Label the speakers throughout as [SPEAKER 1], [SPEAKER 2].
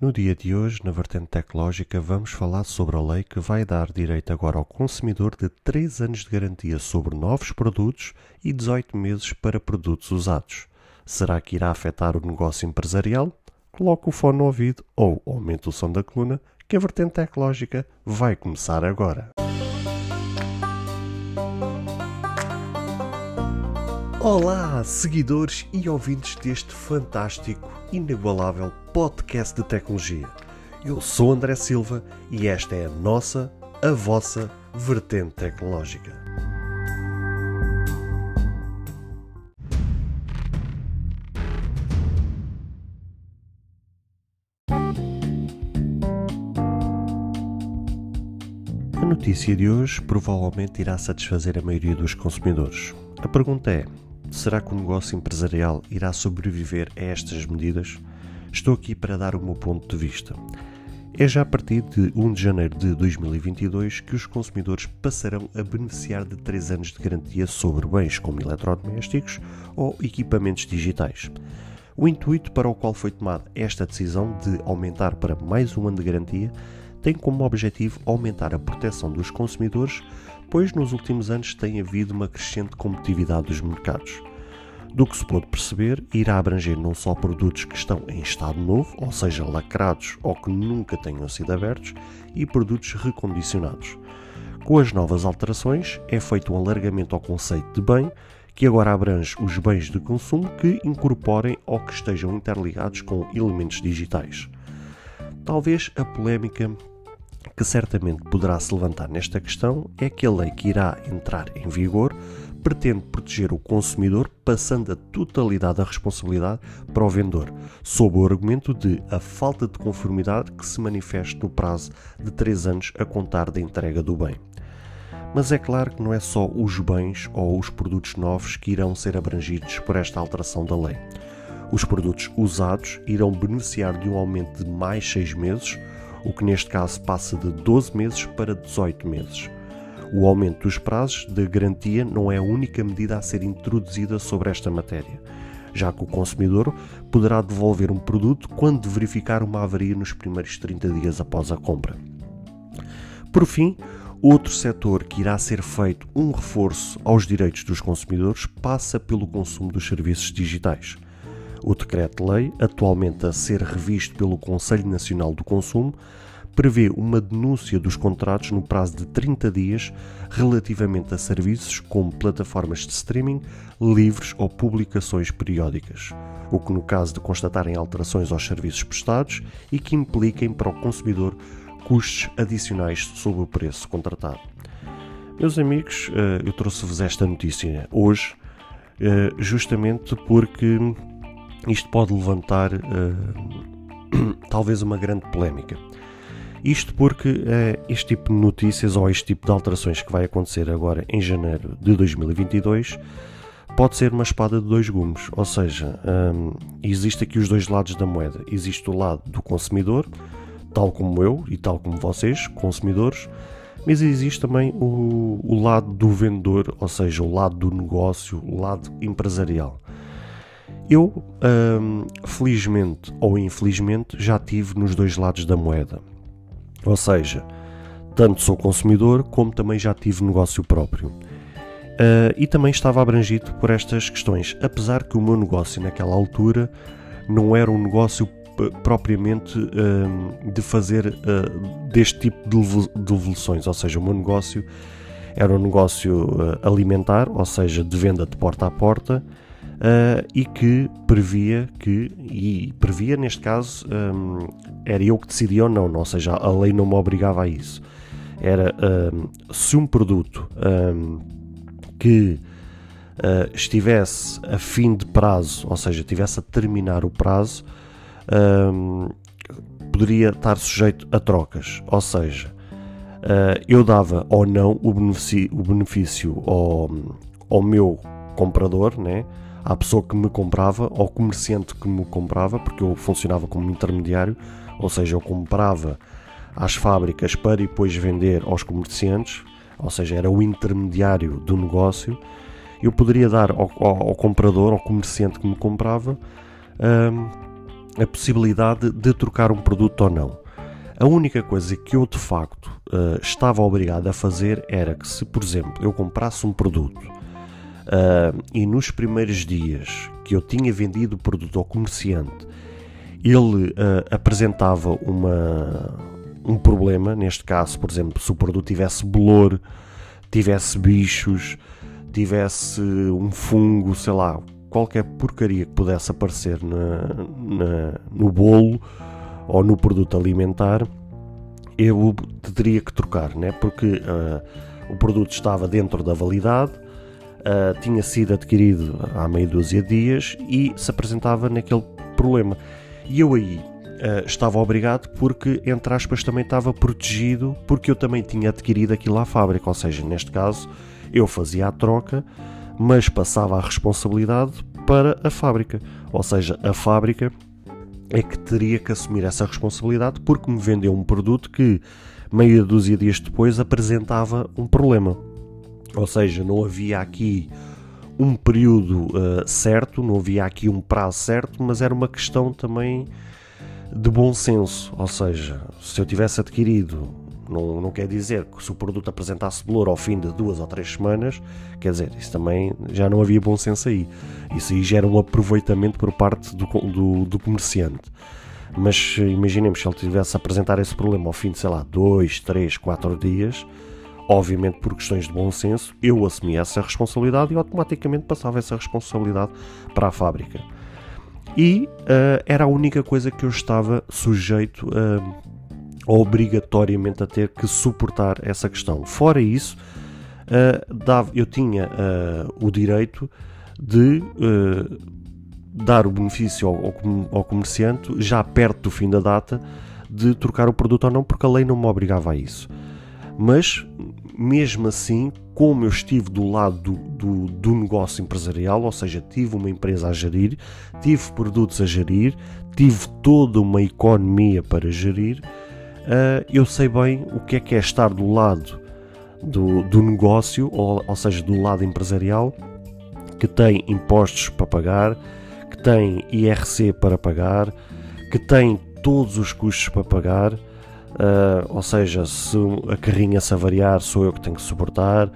[SPEAKER 1] No dia de hoje, na vertente tecnológica, vamos falar sobre a lei que vai dar direito agora ao consumidor de 3 anos de garantia sobre novos produtos e 18 meses para produtos usados. Será que irá afetar o negócio empresarial? Coloque o fone no ouvido ou aumente o som da coluna, que a vertente tecnológica vai começar agora. Olá, seguidores e ouvintes deste fantástico, inigualável podcast de tecnologia. Eu sou André Silva e esta é a nossa, a vossa vertente tecnológica. A notícia de hoje provavelmente irá satisfazer a maioria dos consumidores. A pergunta é: será que o negócio empresarial irá sobreviver a estas medidas? Estou aqui para dar o meu ponto de vista. É já a partir de 1 de janeiro de 2022 que os consumidores passarão a beneficiar de 3 anos de garantia sobre bens como eletrodomésticos ou equipamentos digitais. O intuito para o qual foi tomada esta decisão de aumentar para mais um ano de garantia tem como objetivo aumentar a proteção dos consumidores, pois nos últimos anos tem havido uma crescente competitividade dos mercados. Do que se pôde perceber, irá abranger não só produtos que estão em estado novo, ou seja, lacrados ou que nunca tenham sido abertos, e produtos recondicionados. Com as novas alterações, é feito um alargamento ao conceito de bem, que agora abrange os bens de consumo que incorporem ou que estejam interligados com elementos digitais. Talvez a polémica que certamente poderá se levantar nesta questão é que a lei que irá entrar em vigor pretende proteger o consumidor, passando a totalidade da responsabilidade para o vendedor, sob o argumento de a falta de conformidade que se manifeste no prazo de 3 anos a contar da entrega do bem. Mas é claro que não é só os bens ou os produtos novos que irão ser abrangidos por esta alteração da lei. Os produtos usados irão beneficiar de um aumento de mais 6 meses, o que neste caso passa de 12 meses para 18 meses. O aumento dos prazos de garantia não é a única medida a ser introduzida sobre esta matéria, já que o consumidor poderá devolver um produto quando verificar uma avaria nos primeiros 30 dias após a compra. Por fim, outro setor que irá ser feito um reforço aos direitos dos consumidores passa pelo consumo dos serviços digitais. O decreto-lei, atualmente a ser revisto pelo Conselho Nacional do Consumo, prevê uma denúncia dos contratos no prazo de 30 dias relativamente a serviços como plataformas de streaming, livros ou publicações periódicas, o que, no caso de constatarem alterações aos serviços prestados e que impliquem para o consumidor custos adicionais sobre o preço contratado. Meus amigos, eh, eu trouxe-vos esta notícia hoje eh, justamente porque isto pode levantar eh, talvez uma grande polémica. Isto porque é, este tipo de notícias ou este tipo de alterações que vai acontecer agora em janeiro de 2022 pode ser uma espada de dois gumes, ou seja, hum, existe aqui os dois lados da moeda. Existe o lado do consumidor, tal como eu e tal como vocês, consumidores, mas existe também o, o lado do vendedor, ou seja, o lado do negócio, o lado empresarial. Eu, hum, felizmente ou infelizmente, já tive nos dois lados da moeda. Ou seja, tanto sou consumidor como também já tive negócio próprio. Uh, e também estava abrangido por estas questões, apesar que o meu negócio naquela altura não era um negócio propriamente uh, de fazer uh, deste tipo de devoluções, ou seja, o meu negócio era um negócio alimentar, ou seja, de venda de porta a porta, uh, e que previa que, e previa neste caso, um, era eu que decidia ou não, ou seja, a lei não me obrigava a isso. Era um, se um produto um, que uh, estivesse a fim de prazo, ou seja, tivesse a terminar o prazo, poderia estar sujeito a trocas, ou seja, uh, eu dava ou não o benefício, o benefício ao, ao meu comprador, né? À pessoa que me comprava, ao comerciante que me comprava, porque eu funcionava como intermediário, ou seja, eu comprava às fábricas para depois vender aos comerciantes, ou seja, era o intermediário do negócio. Eu poderia dar ao, ao, ao comprador, ao comerciante que me comprava, um, a possibilidade de trocar um produto ou não. A única coisa que eu de facto uh, estava obrigado a fazer era que, se por exemplo eu comprasse um produto uh, e nos primeiros dias que eu tinha vendido o produto ao comerciante ele uh, apresentava uma, um problema, neste caso, por exemplo, se o produto tivesse bolor, tivesse bichos, tivesse um fungo, sei lá, qualquer porcaria que pudesse aparecer na, na, no bolo ou no produto alimentar, eu teria que trocar, né? porque uh, o produto estava dentro da validade, uh, tinha sido adquirido há meia dúzia de dias e se apresentava naquele problema. E eu aí uh, estava obrigado porque, entre aspas, também estava protegido porque eu também tinha adquirido aquilo à fábrica, ou seja, neste caso eu fazia a troca, mas passava a responsabilidade para a fábrica, ou seja, a fábrica é que teria que assumir essa responsabilidade porque me vendeu um produto que meia dúzia de dias depois apresentava um problema. Ou seja, não havia aqui um período uh, certo, não havia aqui um prazo certo, mas era uma questão também de bom senso. Ou seja, se eu tivesse adquirido não, não quer dizer que se o produto apresentasse valor ao fim de duas ou três semanas, quer dizer, isso também já não havia bom senso aí. Isso aí gera um aproveitamento por parte do, do, do comerciante. Mas imaginemos se ele tivesse a apresentar esse problema ao fim de, sei lá, dois, três, quatro dias, obviamente por questões de bom senso, eu assumia essa responsabilidade e automaticamente passava essa responsabilidade para a fábrica. E uh, era a única coisa que eu estava sujeito a obrigatoriamente a ter que suportar essa questão. Fora isso, uh, dava, eu tinha uh, o direito de uh, dar o benefício ao, ao, comerciante já perto do fim da data de trocar o produto ou não, porque a lei não me obrigava a isso. Mas, mesmo assim, como eu estive do lado do, do, do, negócio empresarial, ou seja, tive uma empresa a gerir, tive produtos a gerir, tive toda uma economia para gerir, uh, eu sei bem o que é que é estar do lado do, do negócio, ou, ou seja, do lado empresarial, que tem impostos para pagar, que tem IRC para pagar, que tem todos os custos para pagar, uh, ou seja, se a carrinha se avariar, sou eu que tenho que suportar,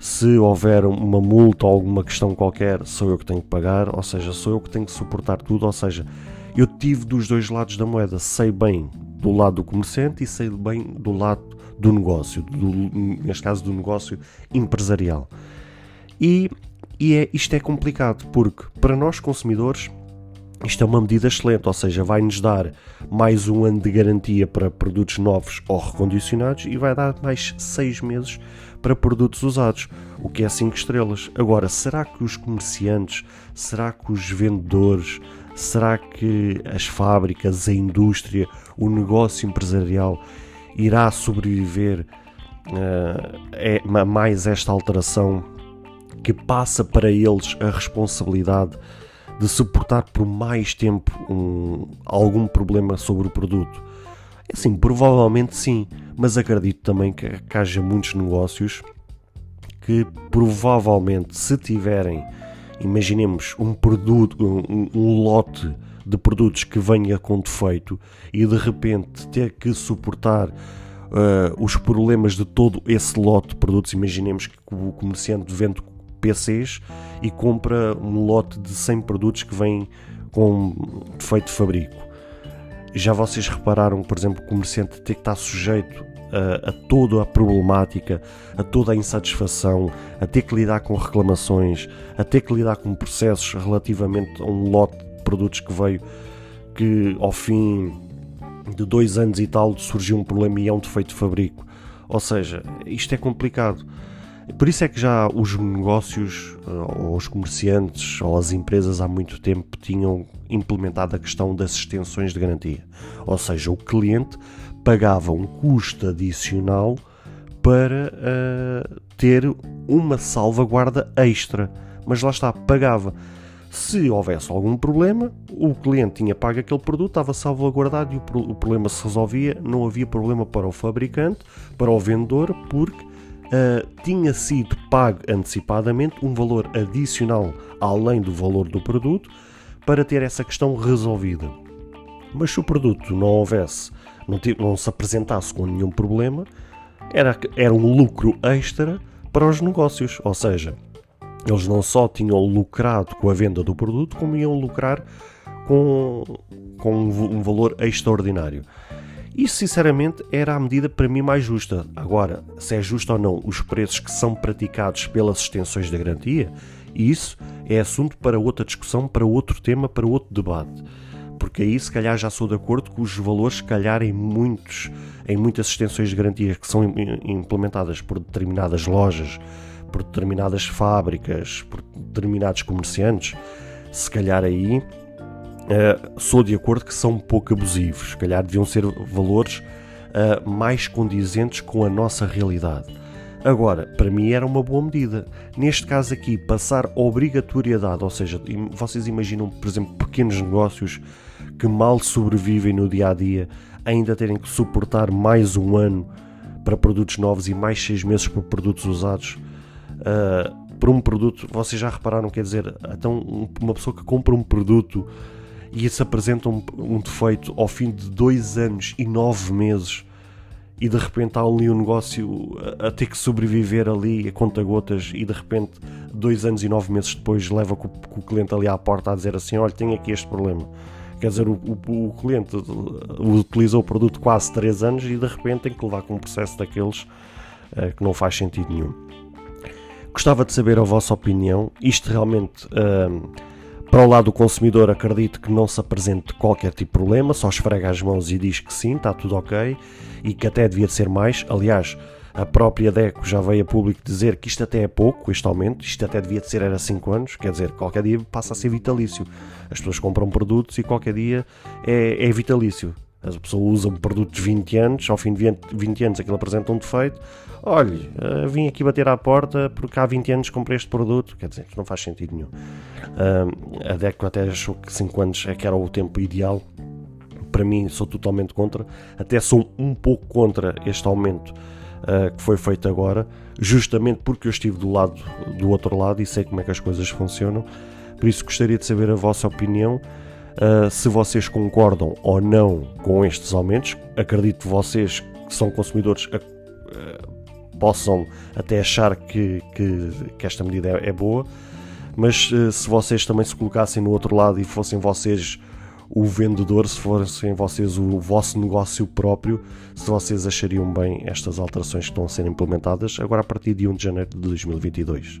[SPEAKER 1] se houver uma multa ou alguma questão qualquer, sou eu que tenho que pagar, ou seja, sou eu que tenho que suportar tudo, ou seja, eu tive dos dois lados da moeda, sei bem do lado do comerciante e sei bem do lado do negócio, do, neste caso do negócio empresarial. E, e é, isto é complicado porque para nós consumidores isto é uma medida excelente, ou seja, vai-nos dar mais um ano de garantia para produtos novos ou recondicionados e vai dar mais seis meses para produtos usados, o que é 5 estrelas. Agora, será que os comerciantes, será que os vendedores, será que as fábricas, a indústria, o negócio empresarial irá sobreviver uh, é, mais esta alteração que passa para eles a responsabilidade de suportar por mais tempo um, algum problema sobre o produto? É assim, provavelmente sim, mas acredito também que, que haja muitos negócios que provavelmente se tiverem, imaginemos um produto, um, um lote de produtos que venha com defeito e de repente ter que suportar uh, os problemas de todo esse lote de produtos. Imaginemos que o comerciante vende PCs e compra um lote de 100 produtos que vêm com defeito de fabrico. Já vocês repararam, por exemplo, o comerciante ter que estar sujeito a, a, toda a problemática, a toda a insatisfação, a ter que lidar com reclamações, a ter que lidar com processos relativamente a um lote produtos que veio que ao fim de dois anos e tal surgiu um problema e é um defeito de fabrico. Ou seja, isto é complicado. Por isso é que já os negócios, eh, ou os comerciantes, ou as empresas há muito tempo tinham implementado a questão das extensões de garantia. Ou seja, o cliente pagava um custo adicional para uh, ter uma salvaguarda extra. Mas lá está, pagava. Se houvesse algum problema, o cliente tinha pago aquele produto, estava salvaguardado e o, o problema se resolvia. Não havia problema para o fabricante, para o vendedor, porque uh, tinha sido pago antecipadamente um valor adicional além do valor do produto para ter essa questão resolvida. Mas se o produto não houvesse, não, não se apresentasse com nenhum problema, era, era um lucro extra para os negócios. Ou seja, eles não só tinham lucrado com a venda do produto, como iam lucrar com, com um valor extraordinário. Isso, sinceramente, era a medida para mim mais justa. Agora, se é justo ou não os preços que são praticados pelas extensões da garantia, isso é assunto para outra discussão, para outro tema, para outro debate. Porque aí, se calhar, já sou de acordo com os valores, se calhar, em, muitos, em muitas extensões de garantia que são implementadas por determinadas lojas, por determinadas fábricas, por determinados comerciantes, se calhar aí uh, sou de acordo que são um pouco abusivos. Se calhar deviam ser valores uh, mais condizentes com a nossa realidade. Agora, para mim era uma boa medida. Neste caso aqui, passar obrigatoriedade, ou seja, vocês imaginam, por exemplo, pequenos negócios que mal sobrevivem no dia a dia, ainda terem que suportar mais um ano para produtos novos e mais seis meses para produtos usados. Uh, por um produto, vocês já repararam, quer dizer, então uma pessoa que compra um produto e se apresenta um, um defeito ao fim de dois anos e nove meses e de repente há ali um negócio a, a ter que sobreviver ali a conta gotas e de repente dois anos e nove meses depois leva com, com o cliente ali à porta a dizer assim, olha, tenho aqui este problema. Quer dizer, o, o, o cliente utilizou o produto quase três anos e de repente tem que levar com um processo daqueles uh, que não faz sentido nenhum. Gostava de saber a vossa opinião. Isto realmente... Uh, para o lado do consumidor, acredito que não se apresente qualquer tipo de problema, só esfrega as mãos e diz que sim, está tudo ok e que até devia ser mais. Aliás, a própria DECO já veio a público dizer que isto até é pouco, este aumento, isto até devia de ser era 5 anos, quer dizer, qualquer dia passa a ser vitalício. As pessoas compram produtos e qualquer dia é, é vitalício. As pessoas usam produtos de 20 anos, ao fim de 20, 20 anos aquilo apresenta um defeito. Olha, uh, vim aqui bater à porta porque há 20 anos comprei este produto. Quer dizer, não faz sentido nenhum. Uh, a DECO até achou que 5 anos é que era o tempo ideal. Para mim, sou totalmente contra. Até sou um pouco contra este aumento uh, que foi feito agora, justamente porque eu estive do lado do outro lado e sei como é que as coisas funcionam. Por isso, gostaria de saber a vossa opinião. Uh, se vocês concordam ou não com estes aumentos. Acredito que vocês que são consumidores uh, possam até achar que, que, que esta medida é, é boa, mas uh, se vocês também se colocassem no outro lado e fossem vocês o vendedor, se fossem vocês o vosso negócio próprio, se vocês achariam bem estas alterações que estão a ser implementadas agora a partir de 1 de janeiro de 2022.